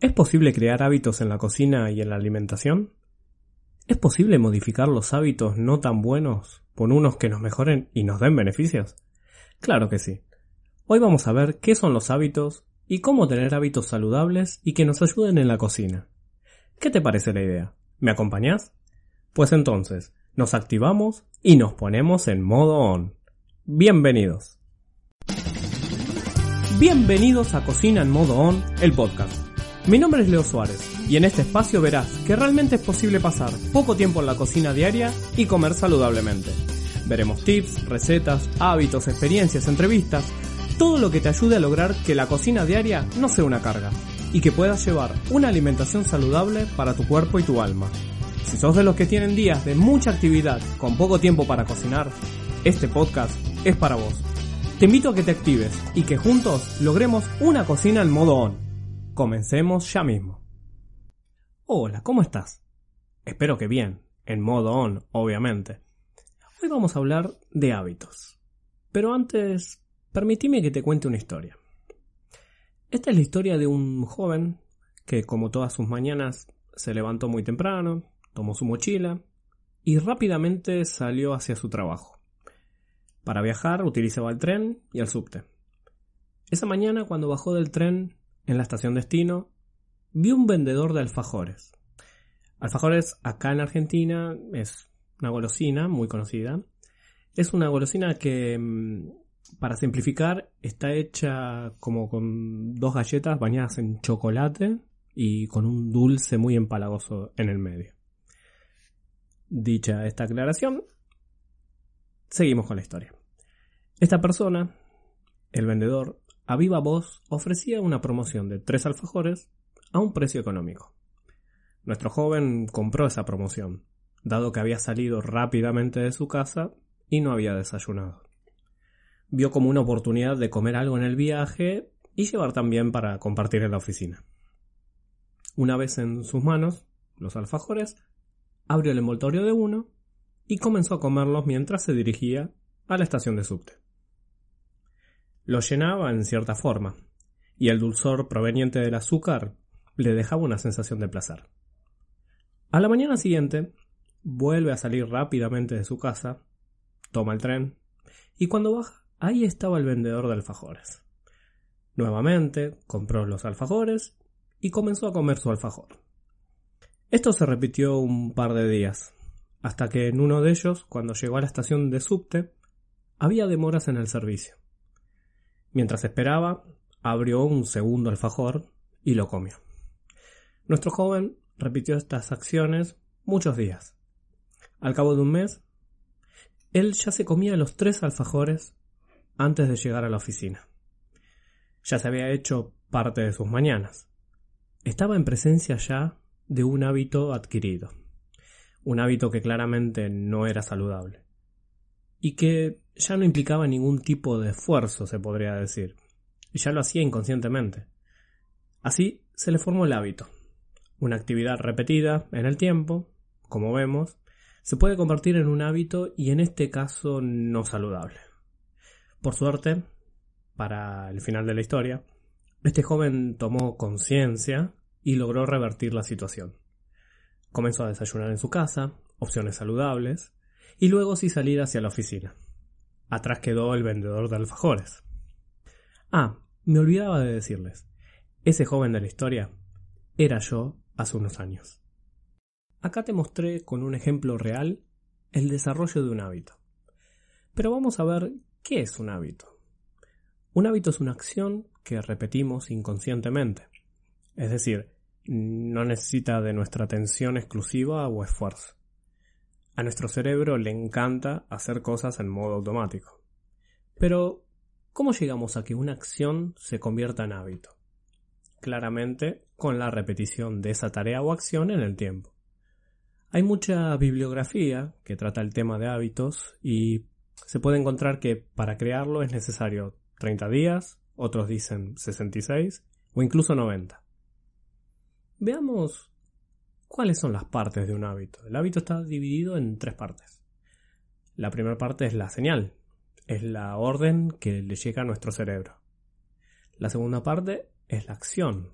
¿Es posible crear hábitos en la cocina y en la alimentación? ¿Es posible modificar los hábitos no tan buenos por unos que nos mejoren y nos den beneficios? Claro que sí. Hoy vamos a ver qué son los hábitos y cómo tener hábitos saludables y que nos ayuden en la cocina. ¿Qué te parece la idea? ¿Me acompañas? Pues entonces, nos activamos y nos ponemos en modo on. Bienvenidos. Bienvenidos a Cocina en modo on, el podcast mi nombre es Leo Suárez y en este espacio verás que realmente es posible pasar poco tiempo en la cocina diaria y comer saludablemente. Veremos tips, recetas, hábitos, experiencias, entrevistas, todo lo que te ayude a lograr que la cocina diaria no sea una carga y que puedas llevar una alimentación saludable para tu cuerpo y tu alma. Si sos de los que tienen días de mucha actividad con poco tiempo para cocinar, este podcast es para vos. Te invito a que te actives y que juntos logremos una cocina en modo on. Comencemos ya mismo. Hola, ¿cómo estás? Espero que bien, en modo on, obviamente. Hoy vamos a hablar de hábitos. Pero antes, permitime que te cuente una historia. Esta es la historia de un joven que, como todas sus mañanas, se levantó muy temprano, tomó su mochila y rápidamente salió hacia su trabajo. Para viajar utilizaba el tren y el subte. Esa mañana, cuando bajó del tren, en la estación destino, vi un vendedor de alfajores. Alfajores acá en Argentina es una golosina muy conocida. Es una golosina que, mm, para simplificar, está hecha como con dos galletas bañadas en chocolate y con un dulce muy empalagoso en el medio. Dicha esta aclaración, seguimos con la historia. Esta persona, el vendedor, a viva voz ofrecía una promoción de tres alfajores a un precio económico. Nuestro joven compró esa promoción, dado que había salido rápidamente de su casa y no había desayunado. Vio como una oportunidad de comer algo en el viaje y llevar también para compartir en la oficina. Una vez en sus manos, los alfajores, abrió el envoltorio de uno y comenzó a comerlos mientras se dirigía a la estación de subte lo llenaba en cierta forma, y el dulzor proveniente del azúcar le dejaba una sensación de placer. A la mañana siguiente, vuelve a salir rápidamente de su casa, toma el tren, y cuando baja, ahí estaba el vendedor de alfajores. Nuevamente, compró los alfajores y comenzó a comer su alfajor. Esto se repitió un par de días, hasta que en uno de ellos, cuando llegó a la estación de subte, había demoras en el servicio. Mientras esperaba, abrió un segundo alfajor y lo comió. Nuestro joven repitió estas acciones muchos días. Al cabo de un mes, él ya se comía los tres alfajores antes de llegar a la oficina. Ya se había hecho parte de sus mañanas. Estaba en presencia ya de un hábito adquirido, un hábito que claramente no era saludable y que ya no implicaba ningún tipo de esfuerzo, se podría decir, y ya lo hacía inconscientemente. Así se le formó el hábito. Una actividad repetida en el tiempo, como vemos, se puede convertir en un hábito y en este caso no saludable. Por suerte, para el final de la historia, este joven tomó conciencia y logró revertir la situación. Comenzó a desayunar en su casa, opciones saludables, y luego sí salir hacia la oficina. Atrás quedó el vendedor de alfajores. Ah, me olvidaba de decirles. Ese joven de la historia era yo hace unos años. Acá te mostré con un ejemplo real el desarrollo de un hábito. Pero vamos a ver qué es un hábito. Un hábito es una acción que repetimos inconscientemente. Es decir, no necesita de nuestra atención exclusiva o esfuerzo. A nuestro cerebro le encanta hacer cosas en modo automático. Pero, ¿cómo llegamos a que una acción se convierta en hábito? claramente con la repetición de esa tarea o acción en el tiempo. Hay mucha bibliografía que trata el tema de hábitos y se puede encontrar que para crearlo es necesario 30 días, otros dicen 66 o incluso 90. Veamos cuáles son las partes de un hábito. El hábito está dividido en tres partes. La primera parte es la señal, es la orden que le llega a nuestro cerebro. La segunda parte es la acción,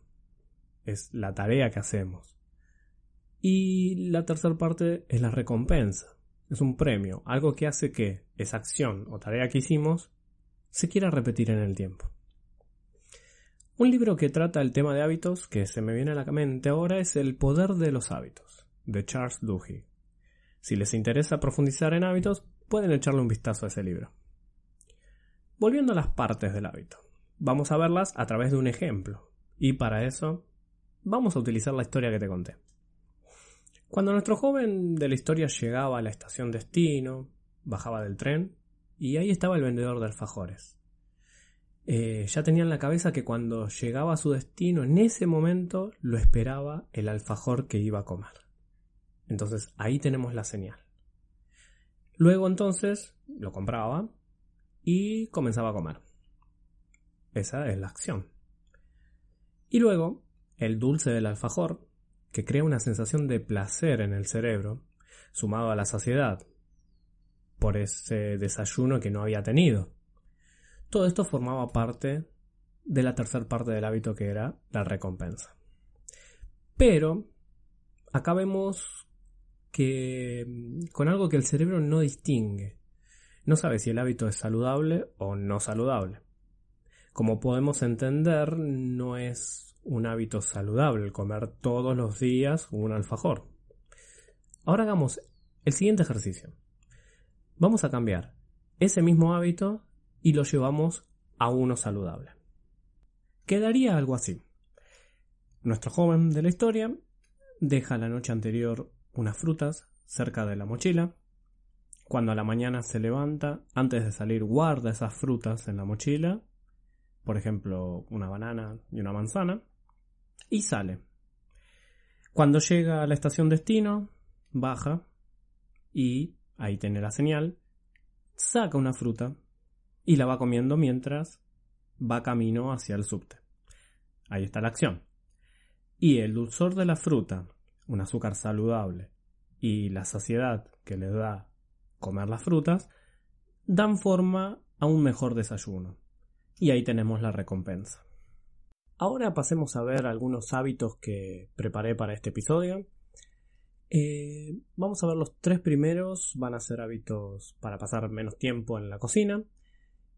es la tarea que hacemos. Y la tercera parte es la recompensa, es un premio, algo que hace que esa acción o tarea que hicimos se quiera repetir en el tiempo. Un libro que trata el tema de hábitos que se me viene a la mente ahora es El poder de los hábitos, de Charles Duhigg. Si les interesa profundizar en hábitos, pueden echarle un vistazo a ese libro. Volviendo a las partes del hábito, vamos a verlas a través de un ejemplo, y para eso vamos a utilizar la historia que te conté. Cuando nuestro joven de la historia llegaba a la estación destino, bajaba del tren, y ahí estaba el vendedor de alfajores. Eh, ya tenía en la cabeza que cuando llegaba a su destino, en ese momento lo esperaba el alfajor que iba a comer. Entonces ahí tenemos la señal. Luego entonces lo compraba y comenzaba a comer. Esa es la acción. Y luego el dulce del alfajor, que crea una sensación de placer en el cerebro, sumado a la saciedad, por ese desayuno que no había tenido. Todo esto formaba parte de la tercera parte del hábito que era la recompensa. Pero acá vemos que mm, con algo que el cerebro no distingue. No sabe si el hábito es saludable o no saludable. Como podemos entender, no es un hábito saludable comer todos los días un alfajor. Ahora hagamos el siguiente ejercicio. Vamos a cambiar ese mismo hábito y lo llevamos a uno saludable. Quedaría algo así. Nuestro joven de la historia deja la noche anterior unas frutas cerca de la mochila. Cuando a la mañana se levanta, antes de salir guarda esas frutas en la mochila, por ejemplo una banana y una manzana, y sale. Cuando llega a la estación destino, baja y ahí tiene la señal, saca una fruta y la va comiendo mientras va camino hacia el subte. Ahí está la acción. Y el dulzor de la fruta, un azúcar saludable, y la saciedad que le da comer las frutas, dan forma a un mejor desayuno. Y ahí tenemos la recompensa. Ahora pasemos a ver algunos hábitos que preparé para este episodio. Eh, vamos a ver los tres primeros, van a ser hábitos para pasar menos tiempo en la cocina.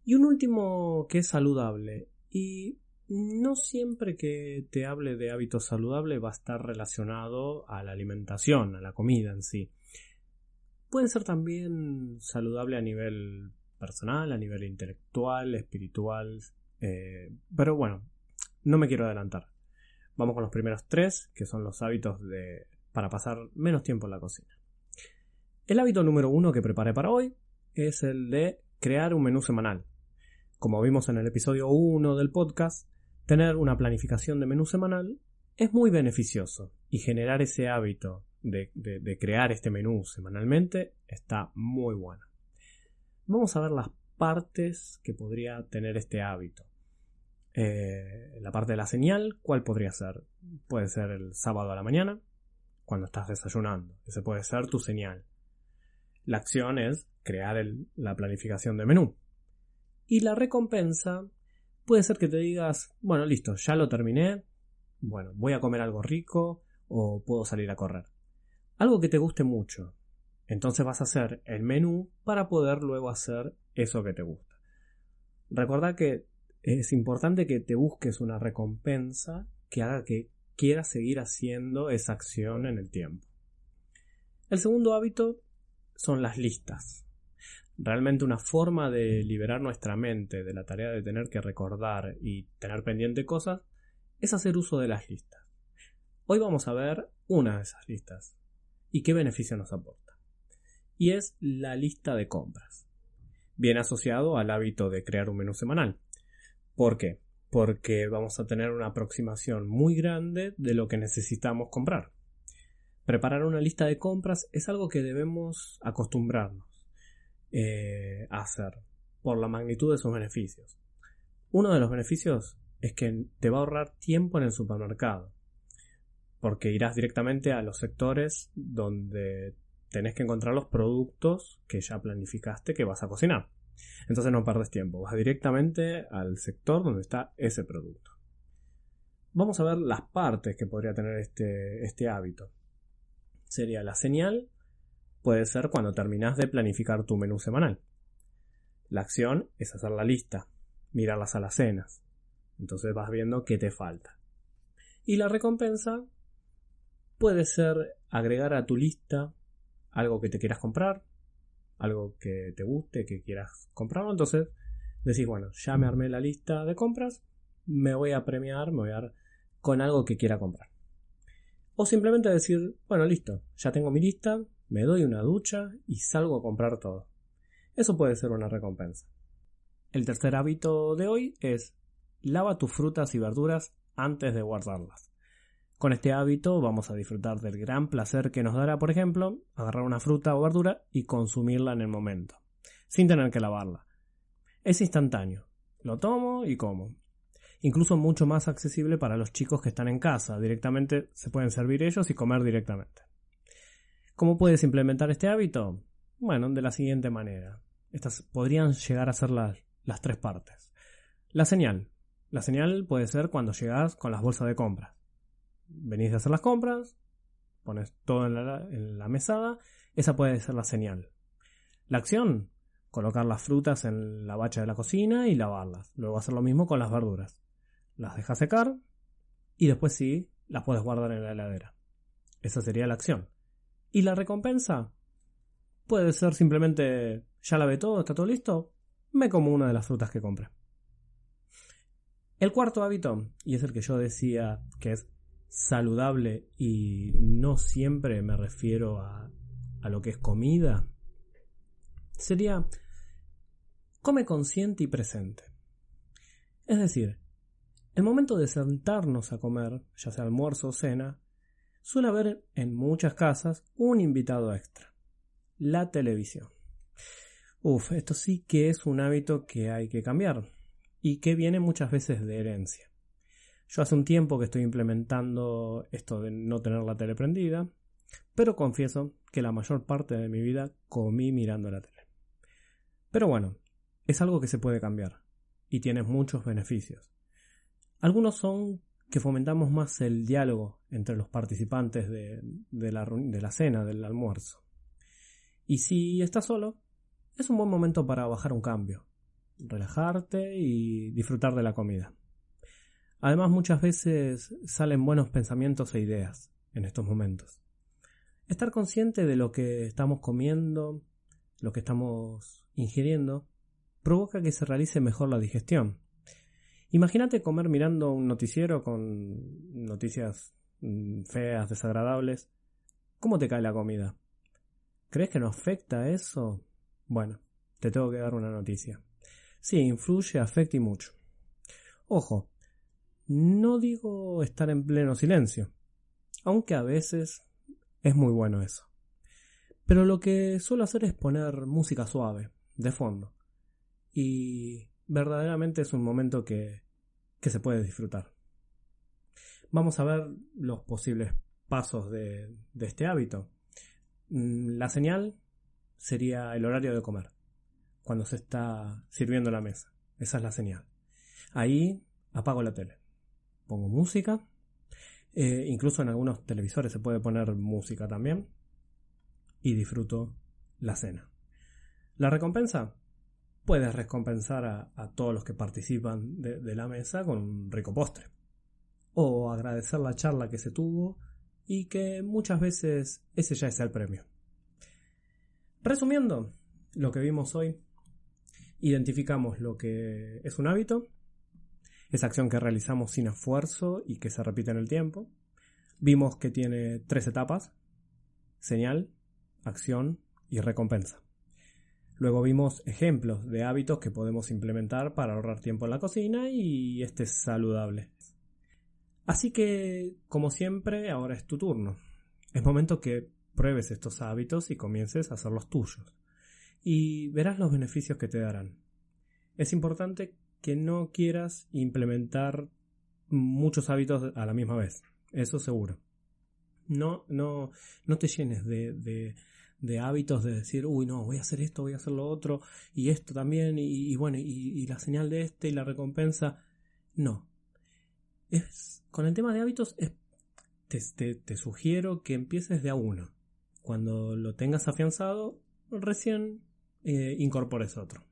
Y un último que es saludable. Y no siempre que te hable de hábitos saludables va a estar relacionado a la alimentación, a la comida en sí. Puede ser también saludable a nivel personal, a nivel intelectual, espiritual. Eh, pero bueno, no me quiero adelantar. Vamos con los primeros tres, que son los hábitos de, para pasar menos tiempo en la cocina. El hábito número uno que preparé para hoy es el de crear un menú semanal. Como vimos en el episodio 1 del podcast, tener una planificación de menú semanal es muy beneficioso y generar ese hábito de, crear este menú semanalmente está muy bueno. Vamos a ver las partes que podría tener este hábito. Eh, la parte de la señal, ¿cuál podría ser? Puede ser el sábado a la mañana, cuando estás desayunando. Ese puede ser tu señal. La acción es crear la planificación de menú. Y la recompensa puede ser que te digas, bueno, listo, ya lo terminé, bueno, voy a comer algo rico o puedo salir a correr. Algo que te guste mucho. Entonces vas a hacer el menú para poder luego hacer eso que te gusta. Recuerda que es importante que te busques una recompensa que haga que quieras seguir haciendo esa acción en el tiempo. El segundo hábito son las listas realmente una forma de liberar nuestra mente de la tarea de tener que recordar y tener pendiente cosas es hacer uso de las listas. Hoy vamos a ver una de esas listas y qué beneficio nos aporta. Y es la lista de compras. Bien asociado al hábito de crear un menú semanal. ¿Por qué? porque vamos a tener una aproximación muy grande de lo que necesitamos comprar. Preparar una lista de compras es algo que debemos acostumbrarnos eh, hacer por la magnitud de sus beneficios. Uno de los beneficios es que te va a ahorrar tiempo en el supermercado, porque irás directamente a los sectores donde tenés que encontrar los productos que ya planificaste que vas a cocinar. Entonces no perdes tiempo, vas directamente al sector donde está ese producto. Vamos a ver las partes que podría tener este, este hábito. Sería la señal, puede ser cuando terminas de planificar tu menú semanal. La acción es hacer la lista, mirar las alacenas. Entonces vas viendo qué te falta. Y la recompensa puede ser agregar a tu lista algo que te quieras comprar, algo que te guste, que quieras comprarlo. Entonces decís, bueno, ya me armé la lista de compras, me voy a premiar, me voy a dar con algo que quiera comprar. O simplemente decir, bueno, listo, ya tengo mi lista, me doy una ducha y salgo a comprar todo. Eso puede ser una recompensa. El tercer hábito de hoy es lava tus frutas y verduras antes de guardarlas. Con este hábito vamos a disfrutar del gran placer que nos dará, por ejemplo, agarrar una fruta o verdura y consumirla en el momento, sin tener que lavarla. Es instantáneo. Lo tomo y como. Incluso mucho más accesible para los chicos que están en casa. Directamente se pueden servir ellos y comer directamente. ¿Cómo puedes implementar este hábito? Bueno, de la siguiente manera. Estas podrían llegar a ser las, las tres partes. La señal. La señal puede ser cuando llegas con las bolsas de compras venís a hacer las compras, pones todo en la, mesada, esa puede ser la señal. La acción, colocar las frutas en la bacha de la cocina y lavarlas. Luego hacer lo mismo con las verduras. Las dejas secar y después sí, las puedes guardar en la heladera. Esa sería la acción. ¿Y la recompensa? Puede ser simplemente, ya la ve todo, está todo listo, me como una de las frutas que compré. El cuarto hábito, y es el que yo decía que es saludable y no siempre me refiero a, a lo que es comida, sería come consciente y presente. Es decir, el momento de sentarnos a comer, ya sea almuerzo o cena, suele haber en muchas casas un invitado extra, la televisión. Uf, esto sí que es un hábito que hay que cambiar y que viene muchas veces de herencia. Yo hace un tiempo que estoy implementando esto de no tener la tele prendida, pero confieso que la mayor parte de mi vida comí mirando la tele. Pero bueno, es algo que se puede cambiar y tiene muchos beneficios. Algunos son que fomentamos más el diálogo entre los participantes de, la, la cena, del almuerzo. Y si estás solo, es un buen momento para bajar un cambio, relajarte y disfrutar de la comida. Además muchas veces salen buenos pensamientos e ideas en estos momentos. Estar consciente de lo que estamos comiendo, lo que estamos ingiriendo, provoca que se realice mejor la digestión. Imagínate comer mirando un noticiero con noticias mm, feas, desagradables. ¿Cómo te cae la comida? ¿Crees que no afecta eso? Bueno, te tengo que dar una noticia. Sí, influye, afecta y mucho. Ojo, no digo estar en pleno silencio, aunque a veces es muy bueno eso. Pero lo que suelo hacer es poner música suave, de fondo. Y verdaderamente es un momento que, que se puede disfrutar. Vamos a ver los posibles pasos de, de este hábito. Mm, la señal sería el horario de comer, cuando se está sirviendo la mesa. Esa es la señal. Ahí apago la tele pongo música. Eh, incluso en algunos televisores se puede poner música también. Y disfruto la cena. La recompensa. Puedes recompensar a, todos los que participan de, la mesa con un rico postre. O agradecer la charla que se tuvo y que muchas veces ese ya es el premio. Resumiendo lo que vimos hoy, identificamos lo que es un hábito, esa acción que realizamos sin esfuerzo y que se repite en el tiempo. Vimos que tiene tres etapas, señal, acción y recompensa. Luego vimos ejemplos de hábitos que podemos implementar para ahorrar tiempo en la cocina y este es saludable. Así que, como siempre, ahora es tu turno. Es momento que pruebes estos hábitos y comiences a hacer los tuyos. Y verás los beneficios que te darán. Es importante que no quieras implementar muchos hábitos a la misma vez. Eso seguro. No, no, no te llenes de de hábitos de decir, uy, no, voy a hacer esto, voy a hacer lo otro, y esto también, y, bueno, y, la señal de este y la recompensa. No. Es, con el tema de hábitos, te, te, sugiero que empieces de a uno. Cuando lo tengas afianzado, recién eh, incorpores otro.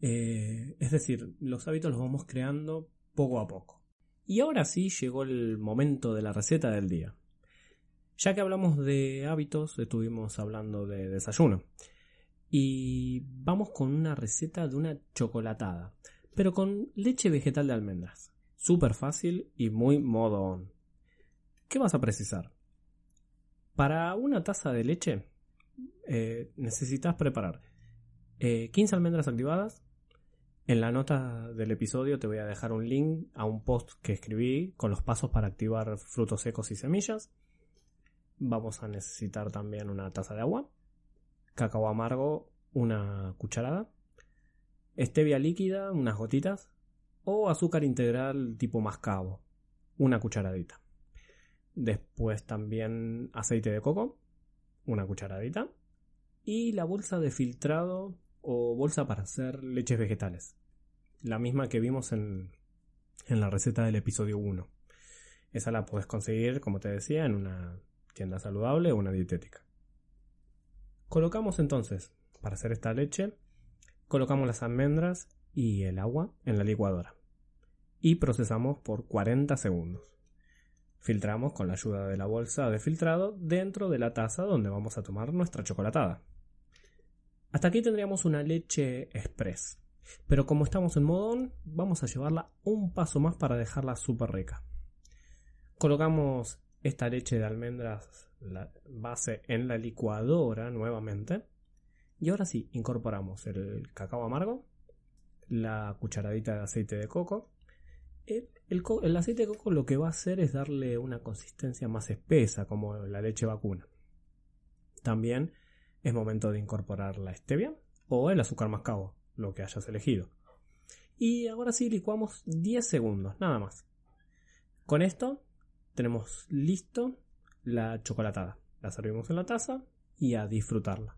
Eh, es decir, los hábitos los vamos creando poco a poco. Y ahora sí llegó el momento de la receta del día. Ya que hablamos de hábitos, estuvimos hablando de desayuno. Y vamos con una receta de una chocolatada, pero con leche vegetal de almendras. Súper fácil y muy modo on. ¿Qué vas a precisar? Para una taza de leche eh, necesitas preparar 15 eh, almendras activadas. En la nota del episodio te voy a dejar un link a un post que escribí con los pasos para activar frutos secos y semillas. Vamos a necesitar también una taza de agua, cacao amargo, una cucharada, stevia líquida, unas gotitas, o azúcar integral tipo mascabo, una cucharadita. Después también aceite de coco, una cucharadita. Y la bolsa de filtrado o bolsa para hacer leches vegetales. La misma que vimos en, en la receta del episodio 1. Esa la puedes conseguir, como te decía, en una tienda saludable o una dietética. Colocamos entonces, para hacer esta leche, colocamos las almendras y el agua en la licuadora y procesamos por 40 segundos. Filtramos con la ayuda de la bolsa de filtrado dentro de la taza donde vamos a tomar nuestra chocolatada. Hasta aquí tendríamos una leche express, pero como estamos en modón, vamos a llevarla un paso más para dejarla súper rica. Colocamos esta leche de almendras la base en la licuadora nuevamente. Y ahora sí, incorporamos el cacao amargo, la cucharadita de aceite de coco. El, el, aceite de coco lo que va a hacer es darle una consistencia más espesa, como la leche vacuna. También es momento de incorporar la stevia o el azúcar mascabo, lo que hayas elegido. Y ahora sí licuamos 10 segundos, nada más. Con esto tenemos listo la chocolatada. La servimos en la taza y a disfrutarla.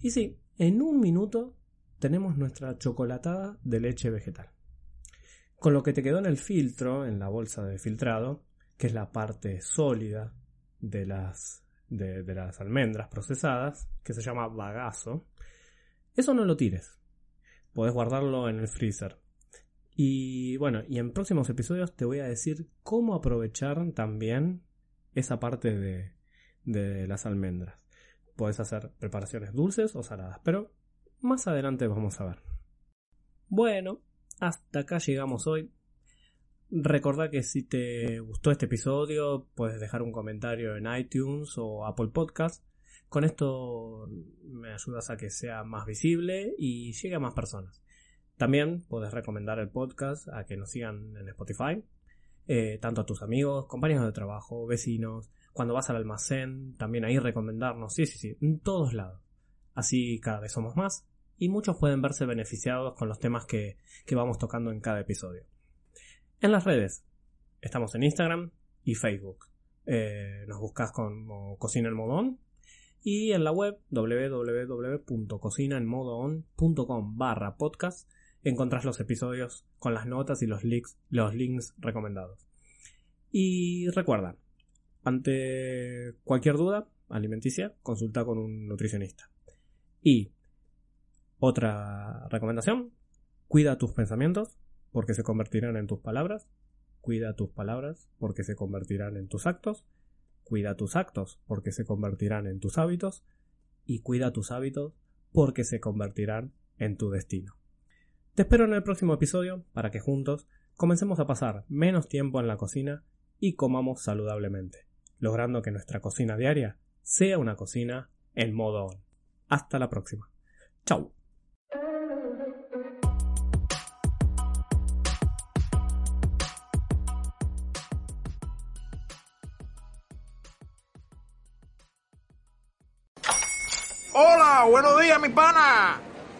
Y sí, en un minuto tenemos nuestra chocolatada de leche vegetal. Con lo que te quedó en el filtro, en la bolsa de filtrado, que es la parte sólida de las, de, las almendras procesadas, que se llama bagazo, eso no lo tires. Podés guardarlo en el freezer. Y bueno, y en próximos episodios te voy a decir cómo aprovechar también esa parte de, de las almendras. Puedes hacer preparaciones dulces o saladas, pero más adelante vamos a ver. Bueno, hasta acá llegamos hoy. Recordá que si te gustó este episodio, puedes dejar un comentario en iTunes o Apple Podcast. Con esto me ayudas a que sea más visible y llegue a más personas. También puedes recomendar el podcast a que nos sigan en Spotify, eh, tanto a tus amigos, compañeros de trabajo, vecinos, cuando vas al almacén, también ahí recomendarnos, sí, sí, sí, en todos lados. Así cada vez somos más y muchos pueden verse beneficiados con los temas que, vamos tocando en cada episodio. En las redes, estamos en Instagram y Facebook. Eh, nos buscas como Cocina en Modón y en la web www.cocinaenmodoon.com barra podcast encontrás los episodios con las notas y los links, los links recomendados. Y recuerda, ante cualquier duda alimenticia, consulta con un nutricionista. Y otra recomendación, cuida tus pensamientos porque se convertirán en tus palabras, cuida tus palabras porque se convertirán en tus actos, cuida tus actos porque se convertirán en tus hábitos y cuida tus hábitos porque se convertirán en tu destino. Te espero en el próximo episodio para que juntos comencemos a pasar menos tiempo en la cocina y comamos saludablemente, logrando que nuestra cocina diaria sea una cocina en modo on. Hasta la próxima. Chau. Hola, buenos días, mi pana.